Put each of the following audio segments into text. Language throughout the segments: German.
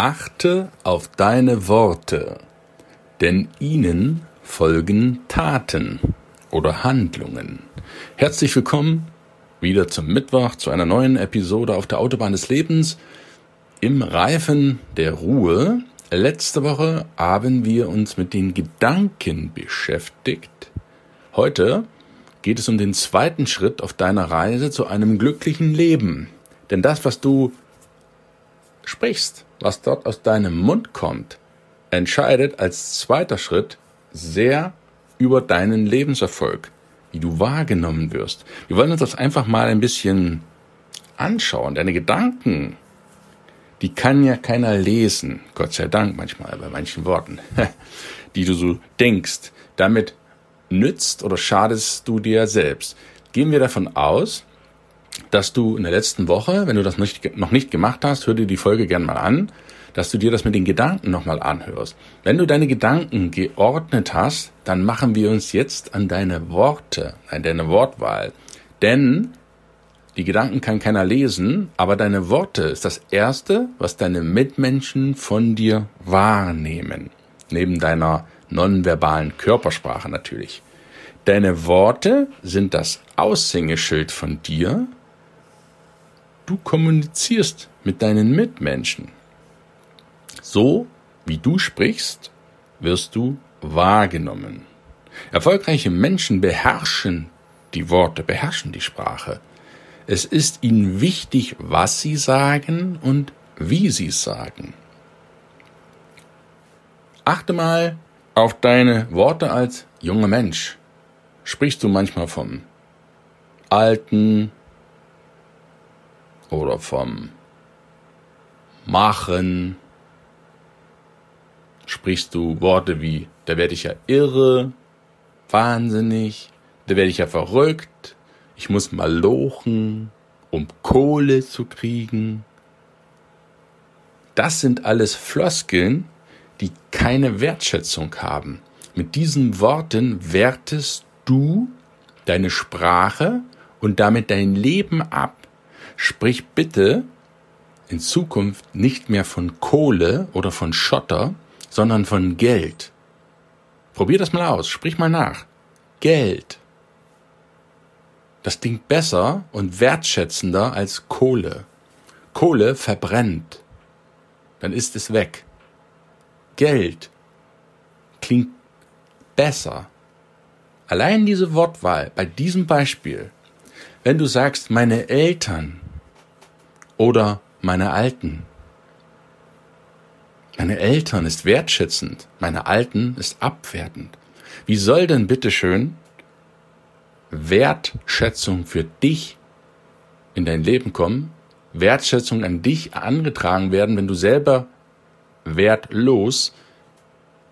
Achte auf deine Worte, denn ihnen folgen Taten oder Handlungen. Herzlich willkommen wieder zum Mittwoch zu einer neuen Episode auf der Autobahn des Lebens im Reifen der Ruhe. Letzte Woche haben wir uns mit den Gedanken beschäftigt. Heute geht es um den zweiten Schritt auf deiner Reise zu einem glücklichen Leben. Denn das, was du sprichst, was dort aus deinem Mund kommt, entscheidet als zweiter Schritt sehr über deinen Lebenserfolg, wie du wahrgenommen wirst. Wir wollen uns das einfach mal ein bisschen anschauen. Deine Gedanken, die kann ja keiner lesen, Gott sei Dank manchmal bei manchen Worten, die du so denkst. Damit nützt oder schadest du dir selbst. Gehen wir davon aus, dass du in der letzten Woche, wenn du das nicht, noch nicht gemacht hast, hör dir die Folge gern mal an, dass du dir das mit den Gedanken nochmal anhörst. Wenn du deine Gedanken geordnet hast, dann machen wir uns jetzt an deine Worte, an deine Wortwahl. Denn die Gedanken kann keiner lesen, aber deine Worte ist das Erste, was deine Mitmenschen von dir wahrnehmen. Neben deiner nonverbalen Körpersprache natürlich. Deine Worte sind das Aushängeschild von dir, du kommunizierst mit deinen Mitmenschen. So wie du sprichst, wirst du wahrgenommen. Erfolgreiche Menschen beherrschen die Worte, beherrschen die Sprache. Es ist ihnen wichtig, was sie sagen und wie sie es sagen. Achte mal auf deine Worte als junger Mensch. Sprichst du manchmal vom Alten, oder vom Machen sprichst du Worte wie, da werde ich ja irre, wahnsinnig, da werde ich ja verrückt, ich muss mal lochen, um Kohle zu kriegen. Das sind alles Floskeln, die keine Wertschätzung haben. Mit diesen Worten wertest du deine Sprache und damit dein Leben ab. Sprich bitte in Zukunft nicht mehr von Kohle oder von Schotter, sondern von Geld. Probier das mal aus, sprich mal nach. Geld. Das klingt besser und wertschätzender als Kohle. Kohle verbrennt. Dann ist es weg. Geld klingt besser. Allein diese Wortwahl bei diesem Beispiel. Wenn du sagst, meine Eltern oder meine Alten. Meine Eltern ist wertschätzend, meine Alten ist abwertend. Wie soll denn bitteschön Wertschätzung für dich in dein Leben kommen, Wertschätzung an dich angetragen werden, wenn du selber wertlos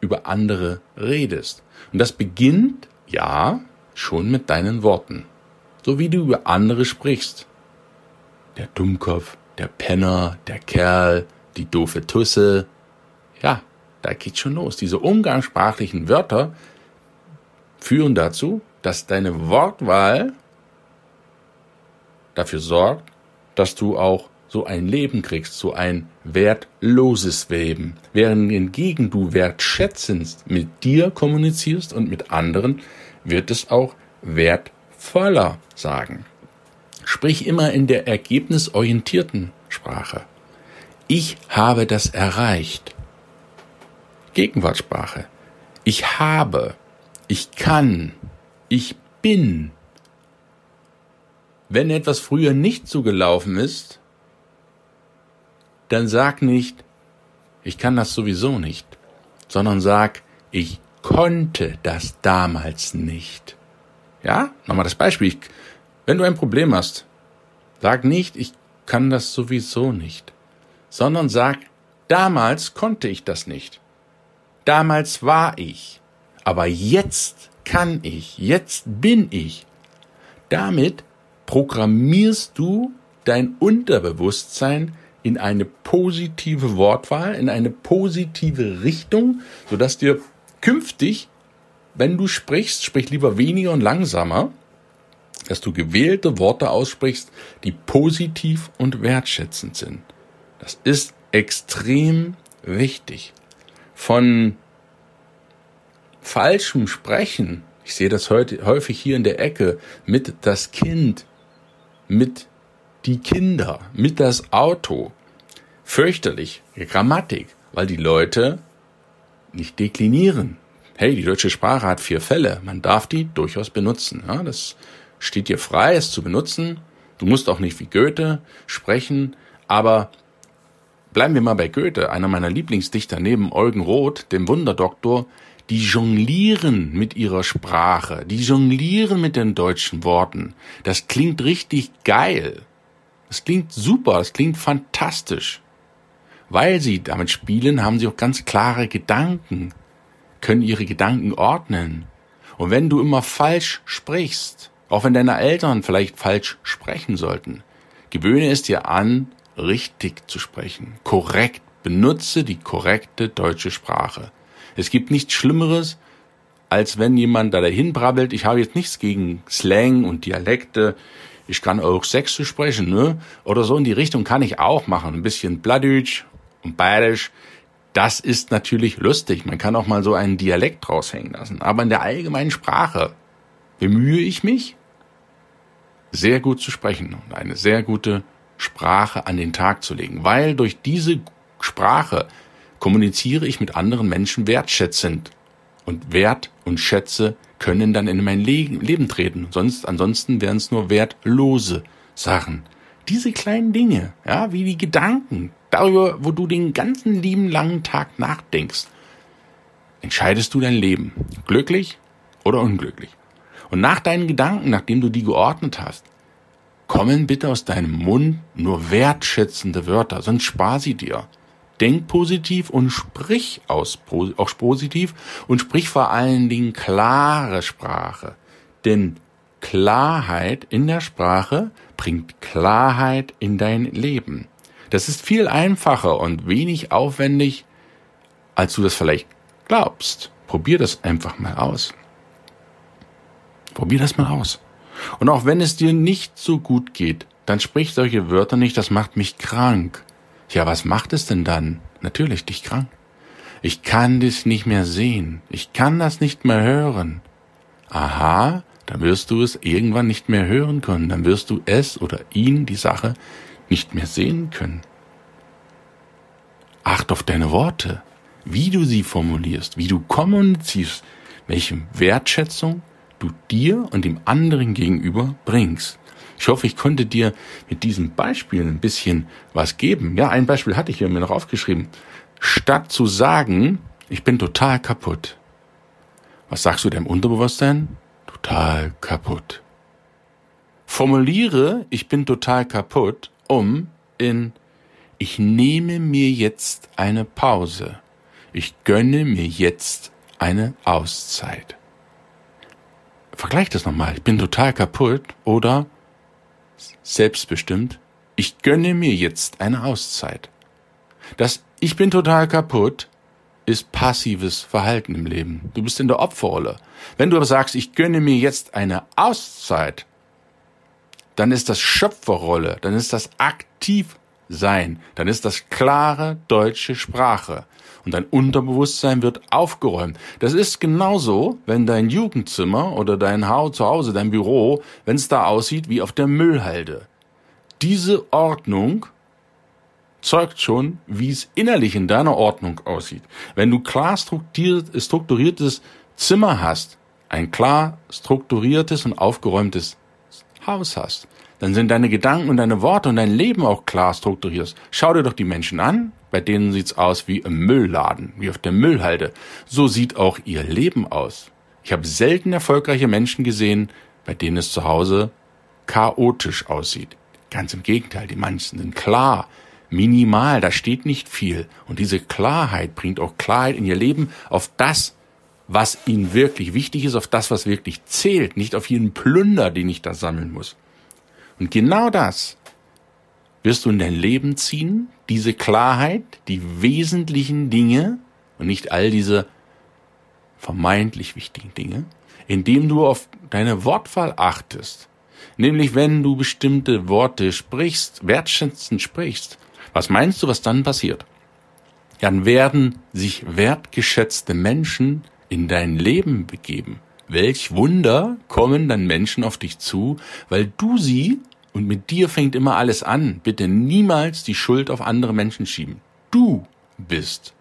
über andere redest. Und das beginnt, ja, schon mit deinen Worten. So wie du über andere sprichst der Dummkopf, der Penner, der Kerl, die doofe Tusse. Ja, da geht's schon los. Diese umgangssprachlichen Wörter führen dazu, dass deine Wortwahl dafür sorgt, dass du auch so ein Leben kriegst, so ein wertloses Leben. Während hingegen du wertschätzend mit dir kommunizierst und mit anderen, wird es auch wertvoller sagen. Sprich immer in der ergebnisorientierten Sprache. Ich habe das erreicht. Gegenwartssprache. Ich habe. Ich kann. Ich bin. Wenn etwas früher nicht so gelaufen ist, dann sag nicht, ich kann das sowieso nicht, sondern sag, ich konnte das damals nicht. Ja, nochmal das Beispiel. Wenn du ein Problem hast, sag nicht, ich kann das sowieso nicht, sondern sag, damals konnte ich das nicht. damals war ich, aber jetzt kann ich, jetzt bin ich. Damit programmierst du dein Unterbewusstsein in eine positive Wortwahl, in eine positive Richtung, sodass dir künftig, wenn du sprichst, sprich lieber weniger und langsamer, dass du gewählte Worte aussprichst, die positiv und wertschätzend sind. Das ist extrem wichtig. Von falschem Sprechen, ich sehe das heute häufig hier in der Ecke, mit das Kind, mit die Kinder, mit das Auto. Fürchterlich, Grammatik, weil die Leute nicht deklinieren. Hey, die deutsche Sprache hat vier Fälle. Man darf die durchaus benutzen. Ja, das steht dir frei, es zu benutzen. Du musst auch nicht wie Goethe sprechen, aber bleiben wir mal bei Goethe, einer meiner Lieblingsdichter neben Eugen Roth, dem Wunderdoktor, die jonglieren mit ihrer Sprache, die jonglieren mit den deutschen Worten. Das klingt richtig geil. Das klingt super, das klingt fantastisch. Weil sie damit spielen, haben sie auch ganz klare Gedanken, können ihre Gedanken ordnen. Und wenn du immer falsch sprichst, auch wenn deine Eltern vielleicht falsch sprechen sollten, gewöhne es dir an, richtig zu sprechen, korrekt, benutze die korrekte deutsche Sprache. Es gibt nichts Schlimmeres, als wenn jemand da dahin brabbelt. Ich habe jetzt nichts gegen Slang und Dialekte. Ich kann auch Sächsisch sprechen, ne? Oder so in die Richtung kann ich auch machen. Ein bisschen Blattdeutsch und Bayerisch. Das ist natürlich lustig. Man kann auch mal so einen Dialekt raushängen lassen. Aber in der allgemeinen Sprache bemühe ich mich, sehr gut zu sprechen und eine sehr gute Sprache an den Tag zu legen. Weil durch diese Sprache kommuniziere ich mit anderen Menschen wertschätzend. Und Wert und Schätze können dann in mein Leben treten. Sonst, ansonsten wären es nur wertlose Sachen. Diese kleinen Dinge, ja, wie die Gedanken, darüber, wo du den ganzen lieben langen Tag nachdenkst, entscheidest du dein Leben. Glücklich oder unglücklich. Und nach deinen Gedanken, nachdem du die geordnet hast, kommen bitte aus deinem Mund nur wertschätzende Wörter, sonst spar sie dir denk positiv und sprich aus, auch positiv und sprich vor allen Dingen klare Sprache. Denn Klarheit in der Sprache bringt Klarheit in dein Leben. Das ist viel einfacher und wenig aufwendig, als du das vielleicht glaubst. Probier das einfach mal aus. Probier das mal aus. Und auch wenn es dir nicht so gut geht, dann sprich solche Wörter nicht, das macht mich krank. Ja, was macht es denn dann? Natürlich dich krank. Ich kann dich nicht mehr sehen. Ich kann das nicht mehr hören. Aha, dann wirst du es irgendwann nicht mehr hören können. Dann wirst du es oder ihn, die Sache, nicht mehr sehen können. Acht auf deine Worte, wie du sie formulierst, wie du kommunizierst, welche Wertschätzung du dir und dem anderen gegenüber bringst. Ich hoffe, ich konnte dir mit diesem Beispiel ein bisschen was geben. Ja, ein Beispiel hatte ich hier mir noch aufgeschrieben. Statt zu sagen, ich bin total kaputt. Was sagst du deinem Unterbewusstsein? Total kaputt. Formuliere, ich bin total kaputt, um in ich nehme mir jetzt eine Pause. Ich gönne mir jetzt eine Auszeit. Vergleich das nochmal. Ich bin total kaputt oder selbstbestimmt, ich gönne mir jetzt eine Auszeit. Das Ich bin total kaputt ist passives Verhalten im Leben. Du bist in der Opferrolle. Wenn du aber sagst, ich gönne mir jetzt eine Auszeit, dann ist das Schöpferrolle, dann ist das Aktivsein, dann ist das klare deutsche Sprache und dein Unterbewusstsein wird aufgeräumt. Das ist genauso, wenn dein Jugendzimmer oder dein Haus zu Hause, dein Büro, wenn es da aussieht wie auf der Müllhalde. Diese Ordnung zeugt schon, wie es innerlich in deiner Ordnung aussieht. Wenn du klar strukturiertes Zimmer hast, ein klar strukturiertes und aufgeräumtes Haus hast, dann sind deine Gedanken und deine Worte und dein Leben auch klar strukturiert. Schau dir doch die Menschen an, bei denen sieht's aus wie im Müll,laden, wie auf der Müllhalde. So sieht auch ihr Leben aus. Ich habe selten erfolgreiche Menschen gesehen, bei denen es zu Hause chaotisch aussieht. Ganz im Gegenteil, die manchen sind klar, minimal, da steht nicht viel. Und diese Klarheit bringt auch Klarheit in ihr Leben auf das, was ihnen wirklich wichtig ist, auf das, was wirklich zählt, nicht auf jeden Plünder, den ich da sammeln muss. Und genau das wirst du in dein Leben ziehen, diese Klarheit, die wesentlichen Dinge und nicht all diese vermeintlich wichtigen Dinge, indem du auf deine Wortwahl achtest. Nämlich wenn du bestimmte Worte sprichst, wertschätzend sprichst, was meinst du, was dann passiert? Dann werden sich wertgeschätzte Menschen in dein Leben begeben. Welch Wunder kommen dann Menschen auf dich zu, weil du sie, und mit dir fängt immer alles an, bitte niemals die Schuld auf andere Menschen schieben. Du bist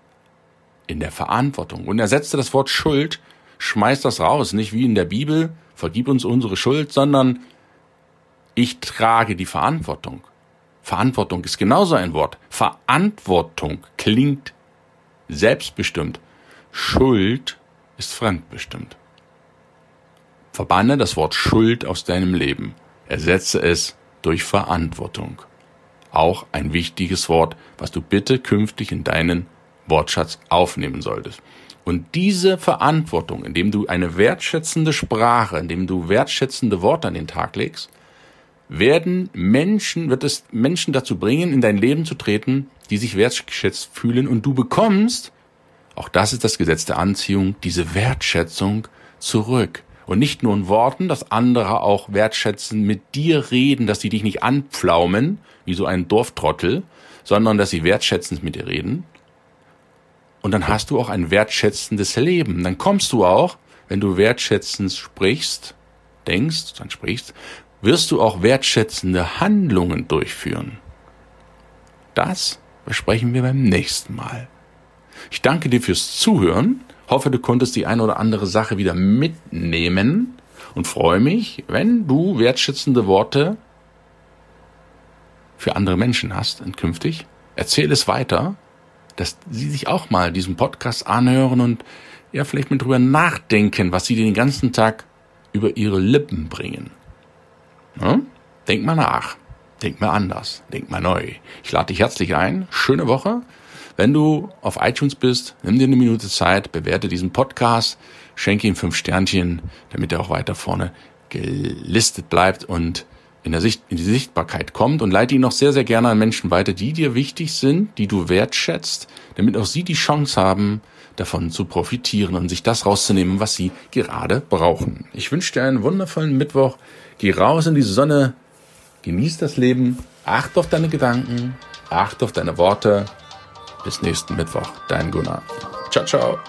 in der Verantwortung. Und ersetze das Wort Schuld, schmeiß das raus, nicht wie in der Bibel, vergib uns unsere Schuld, sondern ich trage die Verantwortung. Verantwortung ist genauso ein Wort. Verantwortung klingt selbstbestimmt. Schuld ist fremdbestimmt. Verbanne das Wort Schuld aus deinem Leben. Ersetze es durch Verantwortung. Auch ein wichtiges Wort, was du bitte künftig in deinen Wortschatz aufnehmen solltest. Und diese Verantwortung, indem du eine wertschätzende Sprache, indem du wertschätzende Worte an den Tag legst, werden Menschen, wird es Menschen dazu bringen, in dein Leben zu treten, die sich wertschätzt fühlen und du bekommst, auch das ist das Gesetz der Anziehung, diese Wertschätzung zurück. Und nicht nur in Worten, dass andere auch wertschätzen, mit dir reden, dass sie dich nicht anpflaumen, wie so ein Dorftrottel, sondern dass sie wertschätzend mit dir reden. Und dann hast du auch ein wertschätzendes Leben. Dann kommst du auch, wenn du wertschätzend sprichst, denkst, dann sprichst, wirst du auch wertschätzende Handlungen durchführen. Das besprechen wir beim nächsten Mal. Ich danke dir fürs Zuhören, hoffe, du konntest die eine oder andere Sache wieder mitnehmen und freue mich, wenn du wertschätzende Worte für andere Menschen hast künftig. Erzähl es weiter, dass sie sich auch mal diesen Podcast anhören und ja, vielleicht mit drüber nachdenken, was sie den ganzen Tag über ihre Lippen bringen. Ne? Denk mal nach. Denk mal anders. Denk mal neu. Ich lade dich herzlich ein. Schöne Woche. Wenn du auf iTunes bist, nimm dir eine Minute Zeit, bewerte diesen Podcast, schenke ihm fünf Sternchen, damit er auch weiter vorne gelistet bleibt und in, der Sicht, in die Sichtbarkeit kommt und leite ihn noch sehr, sehr gerne an Menschen weiter, die dir wichtig sind, die du wertschätzt, damit auch sie die Chance haben, davon zu profitieren und sich das rauszunehmen, was sie gerade brauchen. Ich wünsche dir einen wundervollen Mittwoch. Geh raus in die Sonne, genieß das Leben, acht auf deine Gedanken, acht auf deine Worte. Bis nächsten Mittwoch, dein Gunnar. Ciao, ciao.